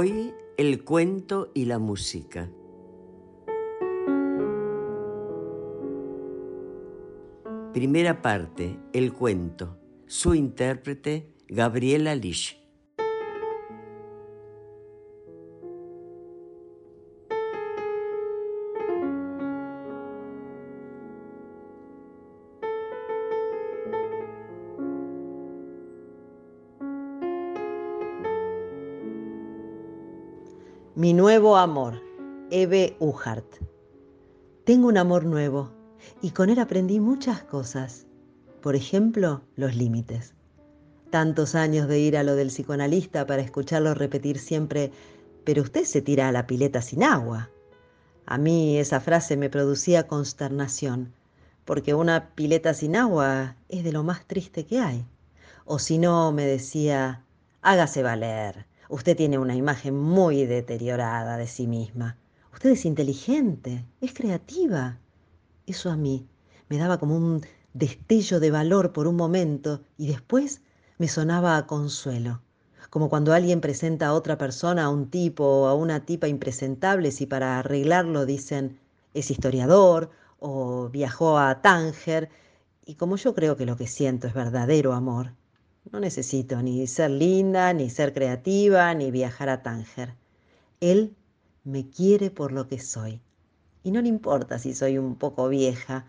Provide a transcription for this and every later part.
Hoy el cuento y la música. Primera parte, el cuento. Su intérprete, Gabriela Lish. Mi nuevo amor, Eve Uhart. Tengo un amor nuevo y con él aprendí muchas cosas. Por ejemplo, los límites. Tantos años de ir a lo del psicoanalista para escucharlo repetir siempre, pero usted se tira a la pileta sin agua. A mí esa frase me producía consternación, porque una pileta sin agua es de lo más triste que hay. O si no, me decía, hágase valer, Usted tiene una imagen muy deteriorada de sí misma. Usted es inteligente, es creativa. Eso a mí me daba como un destello de valor por un momento y después me sonaba a consuelo, como cuando alguien presenta a otra persona, a un tipo o a una tipa impresentables y para arreglarlo dicen es historiador o viajó a Tánger y como yo creo que lo que siento es verdadero amor, no necesito ni ser linda, ni ser creativa, ni viajar a Tánger. Él me quiere por lo que soy. Y no le importa si soy un poco vieja,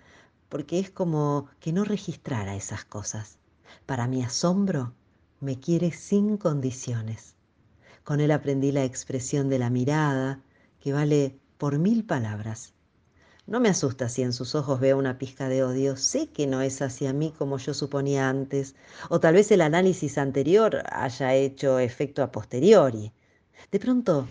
porque es como que no registrara esas cosas. Para mi asombro, me quiere sin condiciones. Con él aprendí la expresión de la mirada, que vale por mil palabras. No me asusta si en sus ojos veo una pizca de odio. Sé que no es hacia mí como yo suponía antes, o tal vez el análisis anterior haya hecho efecto a posteriori. De pronto,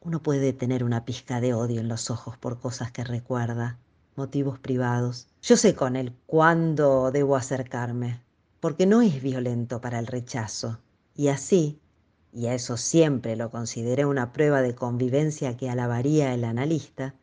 uno puede tener una pizca de odio en los ojos por cosas que recuerda, motivos privados. Yo sé con él cuándo debo acercarme, porque no es violento para el rechazo. Y así, y a eso siempre lo consideré una prueba de convivencia que alabaría el analista,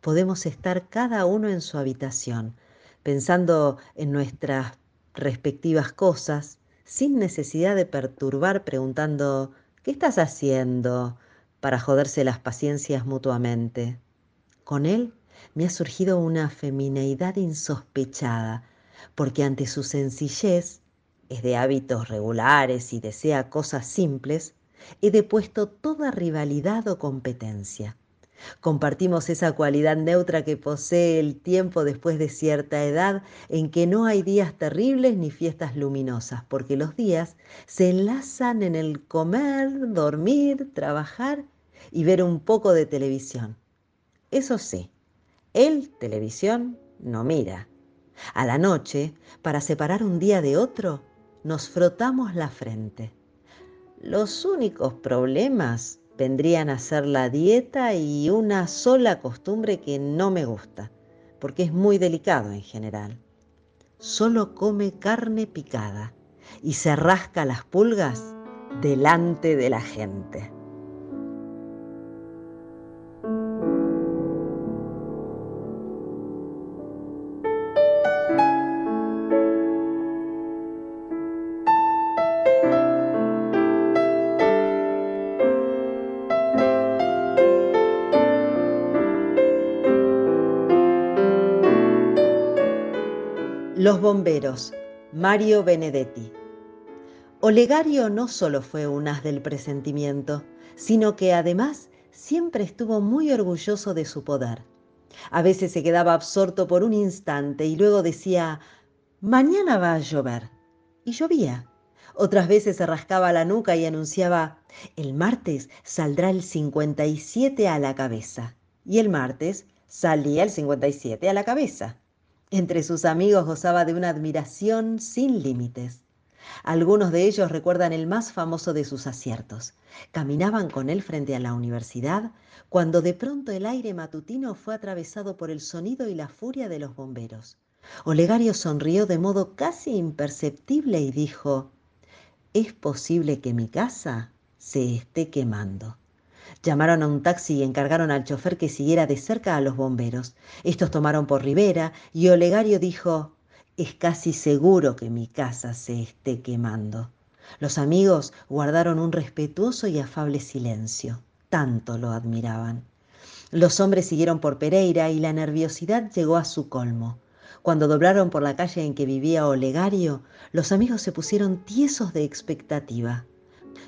podemos estar cada uno en su habitación, pensando en nuestras respectivas cosas, sin necesidad de perturbar preguntando, ¿qué estás haciendo? para joderse las paciencias mutuamente. Con él me ha surgido una femineidad insospechada, porque ante su sencillez, es de hábitos regulares y desea cosas simples, he depuesto toda rivalidad o competencia. Compartimos esa cualidad neutra que posee el tiempo después de cierta edad en que no hay días terribles ni fiestas luminosas, porque los días se enlazan en el comer, dormir, trabajar y ver un poco de televisión. Eso sí, él televisión no mira. A la noche, para separar un día de otro, nos frotamos la frente. Los únicos problemas vendrían a ser la dieta y una sola costumbre que no me gusta, porque es muy delicado en general. Solo come carne picada y se rasca las pulgas delante de la gente. Los bomberos, Mario Benedetti. Olegario no solo fue un as del presentimiento, sino que además siempre estuvo muy orgulloso de su poder. A veces se quedaba absorto por un instante y luego decía, mañana va a llover. Y llovía. Otras veces se rascaba la nuca y anunciaba, el martes saldrá el 57 a la cabeza. Y el martes salía el 57 a la cabeza. Entre sus amigos gozaba de una admiración sin límites. Algunos de ellos recuerdan el más famoso de sus aciertos. Caminaban con él frente a la universidad cuando de pronto el aire matutino fue atravesado por el sonido y la furia de los bomberos. Olegario sonrió de modo casi imperceptible y dijo, ¿es posible que mi casa se esté quemando? Llamaron a un taxi y encargaron al chofer que siguiera de cerca a los bomberos. Estos tomaron por Rivera y Olegario dijo, es casi seguro que mi casa se esté quemando. Los amigos guardaron un respetuoso y afable silencio. Tanto lo admiraban. Los hombres siguieron por Pereira y la nerviosidad llegó a su colmo. Cuando doblaron por la calle en que vivía Olegario, los amigos se pusieron tiesos de expectativa.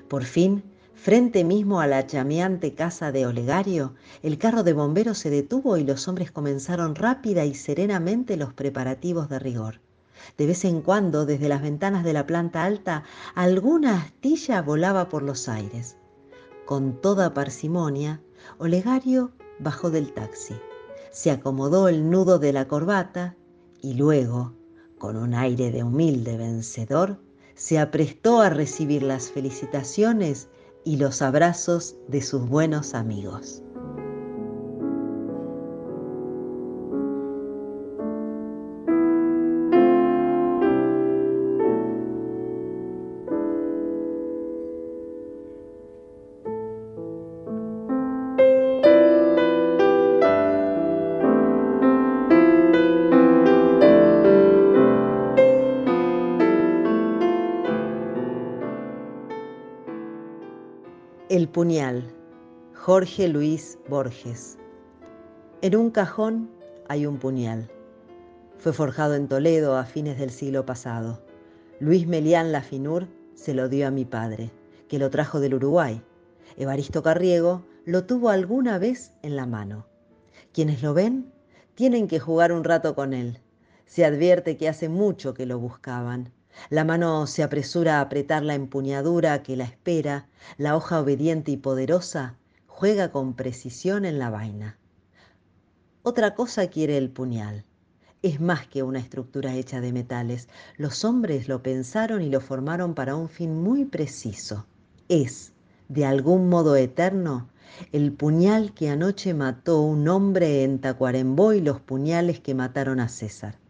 Por fin Frente mismo a la chameante casa de Olegario, el carro de bomberos se detuvo y los hombres comenzaron rápida y serenamente los preparativos de rigor. De vez en cuando, desde las ventanas de la planta alta, alguna astilla volaba por los aires. Con toda parsimonia, Olegario bajó del taxi, se acomodó el nudo de la corbata y luego, con un aire de humilde vencedor, se aprestó a recibir las felicitaciones y los abrazos de sus buenos amigos. Jorge Luis Borges. En un cajón hay un puñal. Fue forjado en Toledo a fines del siglo pasado. Luis Melián Lafinur se lo dio a mi padre, que lo trajo del Uruguay. Evaristo Carriego lo tuvo alguna vez en la mano. Quienes lo ven tienen que jugar un rato con él. Se advierte que hace mucho que lo buscaban la mano se apresura a apretar la empuñadura que la espera, la hoja obediente y poderosa juega con precisión en la vaina. Otra cosa quiere el puñal. Es más que una estructura hecha de metales. Los hombres lo pensaron y lo formaron para un fin muy preciso. Es, de algún modo eterno, el puñal que anoche mató un hombre en Tacuarembó y los puñales que mataron a César.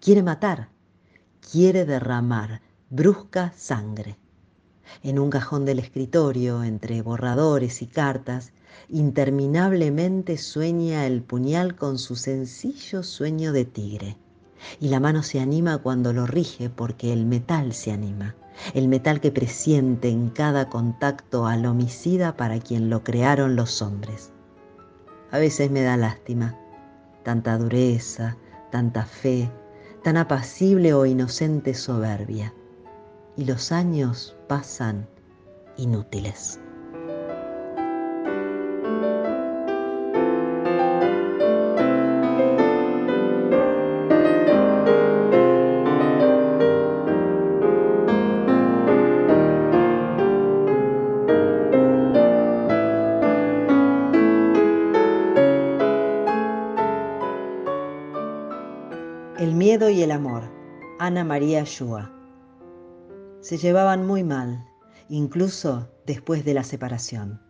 Quiere matar, quiere derramar brusca sangre. En un cajón del escritorio, entre borradores y cartas, interminablemente sueña el puñal con su sencillo sueño de tigre. Y la mano se anima cuando lo rige porque el metal se anima, el metal que presiente en cada contacto al homicida para quien lo crearon los hombres. A veces me da lástima, tanta dureza, tanta fe, tan apacible o inocente soberbia, y los años pasan inútiles. y el amor, Ana María Shua. Se llevaban muy mal, incluso después de la separación.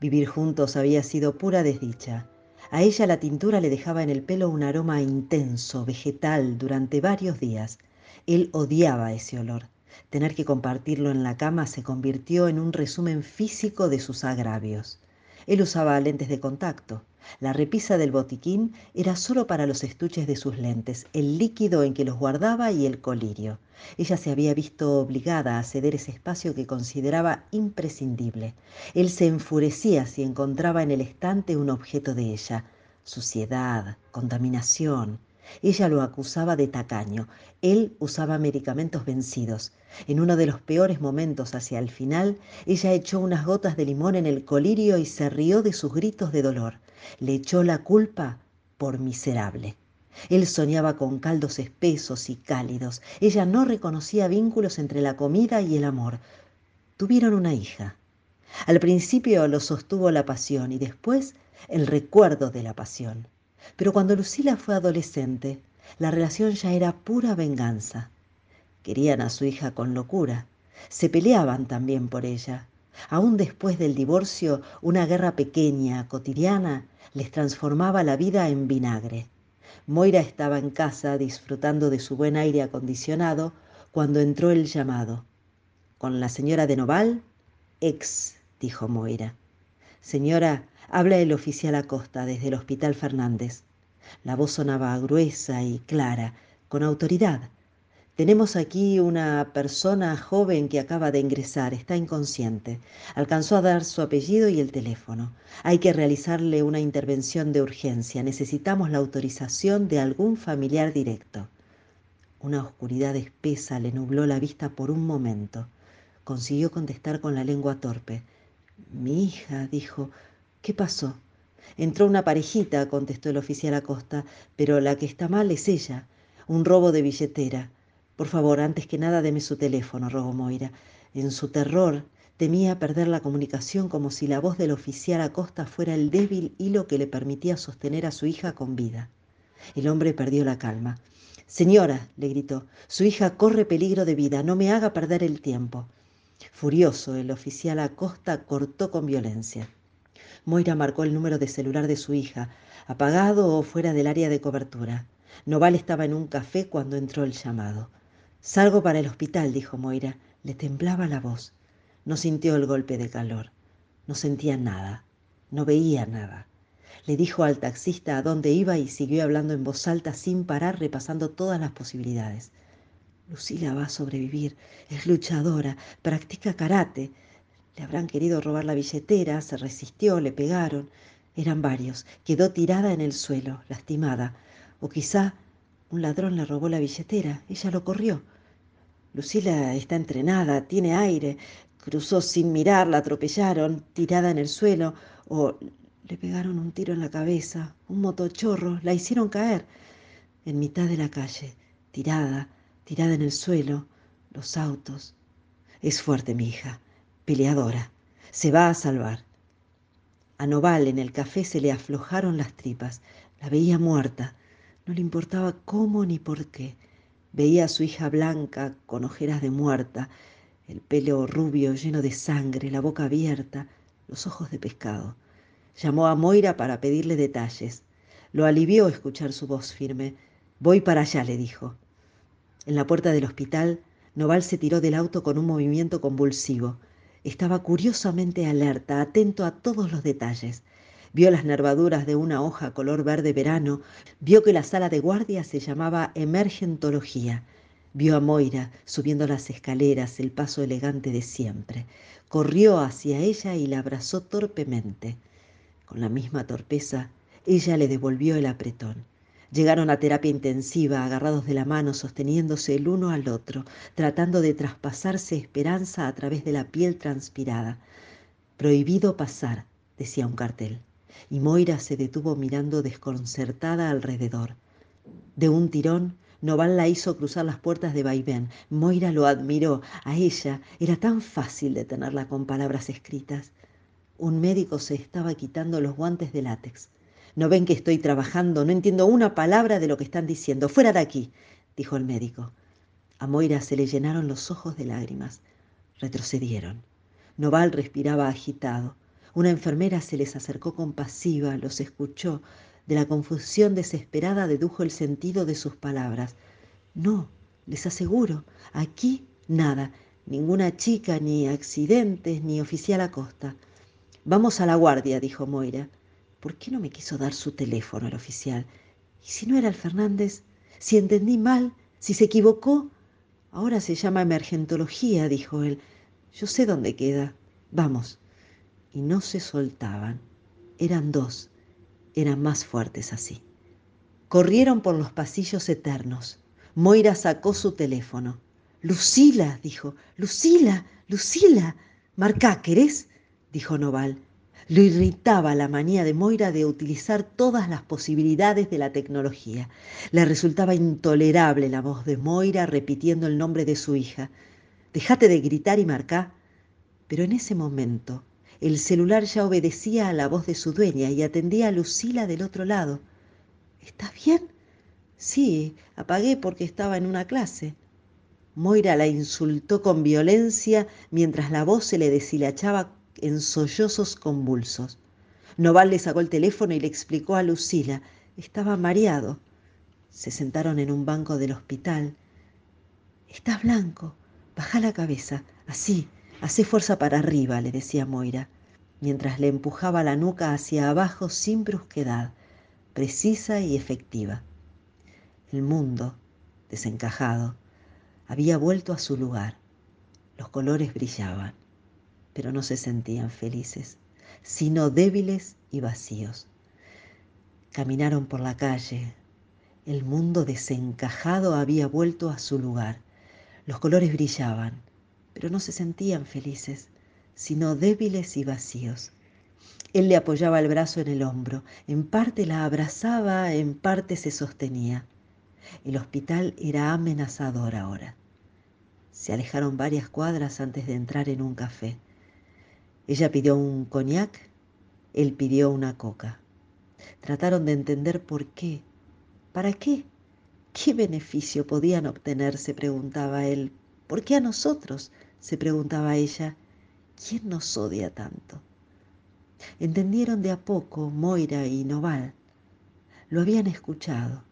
Vivir juntos había sido pura desdicha. A ella la tintura le dejaba en el pelo un aroma intenso, vegetal, durante varios días. Él odiaba ese olor. Tener que compartirlo en la cama se convirtió en un resumen físico de sus agravios. Él usaba lentes de contacto. La repisa del botiquín era solo para los estuches de sus lentes, el líquido en que los guardaba y el colirio. Ella se había visto obligada a ceder ese espacio que consideraba imprescindible. Él se enfurecía si encontraba en el estante un objeto de ella. Suciedad, contaminación. Ella lo acusaba de tacaño. Él usaba medicamentos vencidos. En uno de los peores momentos hacia el final, ella echó unas gotas de limón en el colirio y se rió de sus gritos de dolor. Le echó la culpa por miserable. Él soñaba con caldos espesos y cálidos. Ella no reconocía vínculos entre la comida y el amor. Tuvieron una hija. Al principio lo sostuvo la pasión y después el recuerdo de la pasión. Pero cuando Lucila fue adolescente, la relación ya era pura venganza. Querían a su hija con locura. Se peleaban también por ella. Aún después del divorcio, una guerra pequeña, cotidiana, les transformaba la vida en vinagre. Moira estaba en casa disfrutando de su buen aire acondicionado cuando entró el llamado. ¿Con la señora de Noval? Ex, dijo Moira. Señora, habla el oficial Acosta desde el Hospital Fernández. La voz sonaba gruesa y clara, con autoridad. Tenemos aquí una persona joven que acaba de ingresar, está inconsciente. Alcanzó a dar su apellido y el teléfono. Hay que realizarle una intervención de urgencia. Necesitamos la autorización de algún familiar directo. Una oscuridad espesa le nubló la vista por un momento. Consiguió contestar con la lengua torpe. Mi hija, dijo, ¿qué pasó? Entró una parejita, contestó el oficial Acosta, pero la que está mal es ella. Un robo de billetera. Por favor, antes que nada deme su teléfono, rogó Moira. En su terror temía perder la comunicación como si la voz del oficial Acosta fuera el débil hilo que le permitía sostener a su hija con vida. El hombre perdió la calma. Señora, le gritó, su hija corre peligro de vida, no me haga perder el tiempo. Furioso, el oficial Acosta cortó con violencia. Moira marcó el número de celular de su hija, apagado o fuera del área de cobertura. Noval estaba en un café cuando entró el llamado. Salgo para el hospital, dijo Moira. Le temblaba la voz. No sintió el golpe de calor. No sentía nada. No veía nada. Le dijo al taxista a dónde iba y siguió hablando en voz alta sin parar, repasando todas las posibilidades. Lucila va a sobrevivir. Es luchadora. Practica karate. Le habrán querido robar la billetera. Se resistió. Le pegaron. Eran varios. Quedó tirada en el suelo, lastimada. O quizá un ladrón le robó la billetera. Ella lo corrió. Lucila está entrenada, tiene aire. Cruzó sin mirar, la atropellaron, tirada en el suelo, o le pegaron un tiro en la cabeza, un motochorro, la hicieron caer en mitad de la calle, tirada, tirada en el suelo, los autos. Es fuerte mi hija, peleadora, se va a salvar. A Noval en el café se le aflojaron las tripas, la veía muerta, no le importaba cómo ni por qué. Veía a su hija blanca, con ojeras de muerta, el pelo rubio lleno de sangre, la boca abierta, los ojos de pescado. Llamó a Moira para pedirle detalles. Lo alivió escuchar su voz firme. Voy para allá, le dijo. En la puerta del hospital, Noval se tiró del auto con un movimiento convulsivo. Estaba curiosamente alerta, atento a todos los detalles. Vio las nervaduras de una hoja color verde verano, vio que la sala de guardia se llamaba emergentología. Vio a Moira subiendo las escaleras, el paso elegante de siempre. Corrió hacia ella y la abrazó torpemente. Con la misma torpeza, ella le devolvió el apretón. Llegaron a terapia intensiva, agarrados de la mano, sosteniéndose el uno al otro, tratando de traspasarse esperanza a través de la piel transpirada. Prohibido pasar, decía un cartel y Moira se detuvo mirando desconcertada alrededor. De un tirón, Noval la hizo cruzar las puertas de vaivén. Moira lo admiró. A ella era tan fácil detenerla con palabras escritas. Un médico se estaba quitando los guantes de látex. ¿No ven que estoy trabajando? No entiendo una palabra de lo que están diciendo. Fuera de aquí, dijo el médico. A Moira se le llenaron los ojos de lágrimas. Retrocedieron. Noval respiraba agitado. Una enfermera se les acercó compasiva, los escuchó. De la confusión desesperada dedujo el sentido de sus palabras. No, les aseguro, aquí nada, ninguna chica, ni accidentes, ni oficial Acosta. Vamos a la guardia, dijo Moira. ¿Por qué no me quiso dar su teléfono el oficial? ¿Y si no era el Fernández? Si entendí mal, si se equivocó. Ahora se llama emergentología, dijo él. Yo sé dónde queda. Vamos y no se soltaban. Eran dos, eran más fuertes así. Corrieron por los pasillos eternos. Moira sacó su teléfono. Lucila, dijo. Lucila, Lucila. Marcá, ¿querés? dijo Noval. Lo irritaba la manía de Moira de utilizar todas las posibilidades de la tecnología. Le resultaba intolerable la voz de Moira repitiendo el nombre de su hija. Déjate de gritar y marcá. Pero en ese momento el celular ya obedecía a la voz de su dueña y atendía a Lucila del otro lado. ¿Estás bien? Sí, apagué porque estaba en una clase. Moira la insultó con violencia mientras la voz se le deshilachaba en sollozos convulsos. Noval le sacó el teléfono y le explicó a Lucila. Estaba mareado. Se sentaron en un banco del hospital. Estás blanco. Baja la cabeza. Así. Hacé fuerza para arriba, le decía Moira, mientras le empujaba la nuca hacia abajo sin brusquedad, precisa y efectiva. El mundo, desencajado, había vuelto a su lugar. Los colores brillaban pero no se sentían felices, sino débiles y vacíos. Caminaron por la calle. El mundo desencajado había vuelto a su lugar. Los colores brillaban, pero no se sentían felices, sino débiles y vacíos. Él le apoyaba el brazo en el hombro, en parte la abrazaba, en parte se sostenía. El hospital era amenazador ahora. Se alejaron varias cuadras antes de entrar en un café. Ella pidió un coñac, él pidió una coca. Trataron de entender por qué. ¿Para qué? ¿Qué beneficio podían obtener? se preguntaba él. ¿Por qué a nosotros? Se preguntaba ella. ¿Quién nos odia tanto? Entendieron de a poco Moira y Noval. Lo habían escuchado,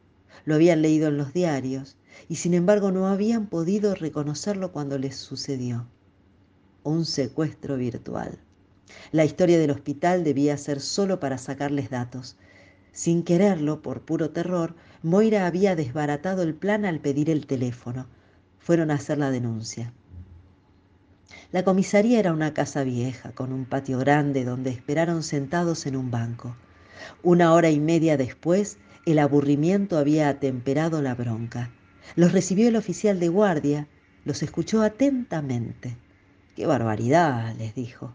lo habían leído en los diarios y sin embargo no habían podido reconocerlo cuando les sucedió. Un secuestro virtual. La historia del hospital debía ser solo para sacarles datos. Sin quererlo, por puro terror, Moira había desbaratado el plan al pedir el teléfono. Fueron a hacer la denuncia. La comisaría era una casa vieja, con un patio grande donde esperaron sentados en un banco. Una hora y media después, el aburrimiento había atemperado la bronca. Los recibió el oficial de guardia, los escuchó atentamente. ¡Qué barbaridad! les dijo.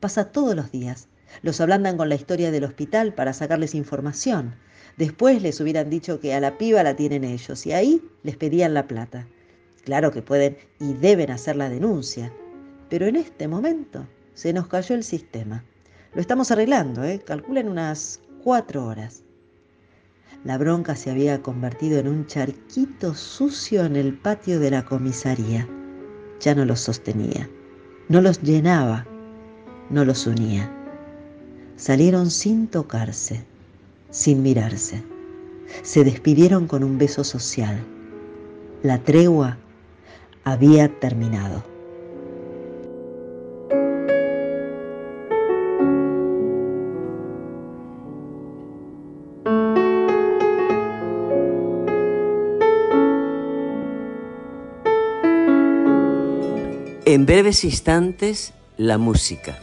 Pasa todos los días. Los ablandan con la historia del hospital para sacarles información. Después les hubieran dicho que a la piba la tienen ellos y ahí les pedían la plata. Claro que pueden y deben hacer la denuncia, pero en este momento se nos cayó el sistema. Lo estamos arreglando, ¿eh? calculen unas cuatro horas. La bronca se había convertido en un charquito sucio en el patio de la comisaría. Ya no los sostenía, no los llenaba no los unía. Salieron sin tocarse, sin mirarse. Se despidieron con un beso social. La tregua había terminado. En breves instantes, la música.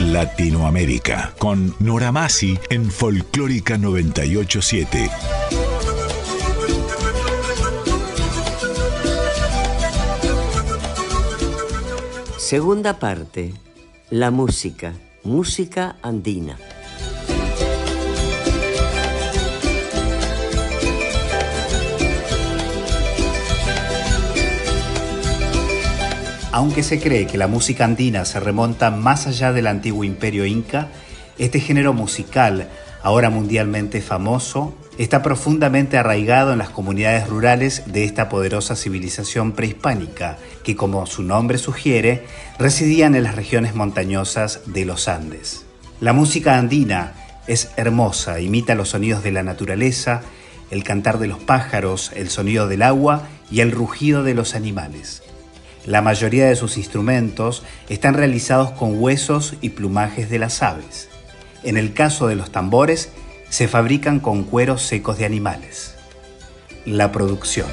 Latinoamérica, con Nora Masi en Folclórica 987. Segunda parte, la música, música andina. Aunque se cree que la música andina se remonta más allá del antiguo imperio inca, este género musical, ahora mundialmente famoso, está profundamente arraigado en las comunidades rurales de esta poderosa civilización prehispánica, que como su nombre sugiere, residían en las regiones montañosas de los Andes. La música andina es hermosa, imita los sonidos de la naturaleza, el cantar de los pájaros, el sonido del agua y el rugido de los animales. La mayoría de sus instrumentos están realizados con huesos y plumajes de las aves. En el caso de los tambores, se fabrican con cueros secos de animales. La producción.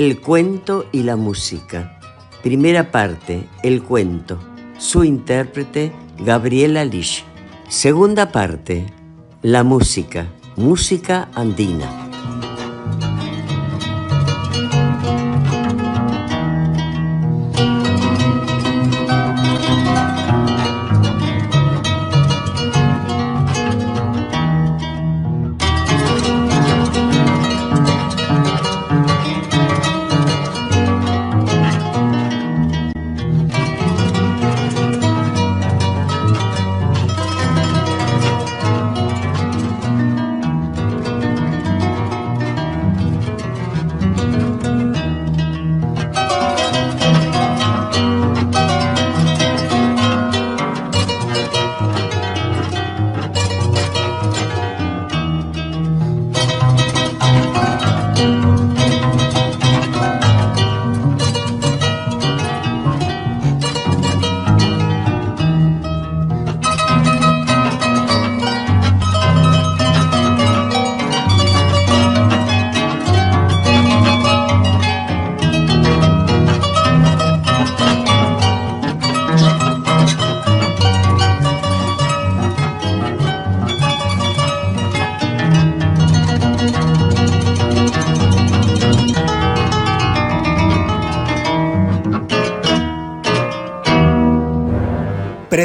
El cuento y la música. Primera parte, el cuento. Su intérprete, Gabriela Lish. Segunda parte, la música. Música andina.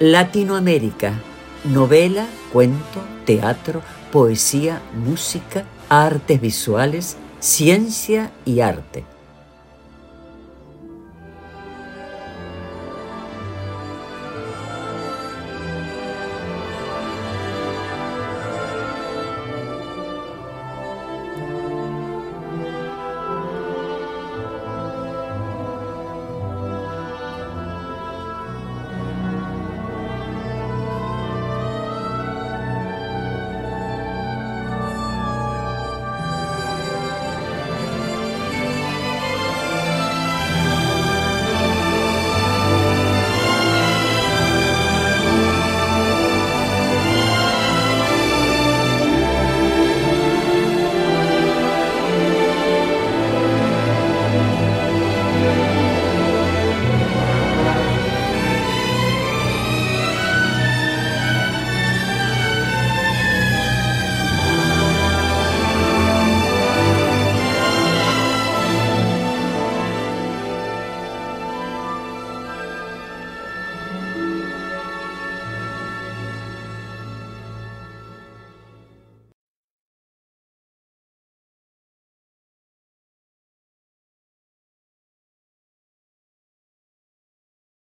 Latinoamérica. Novela, cuento, teatro, poesía, música, artes visuales, ciencia y arte.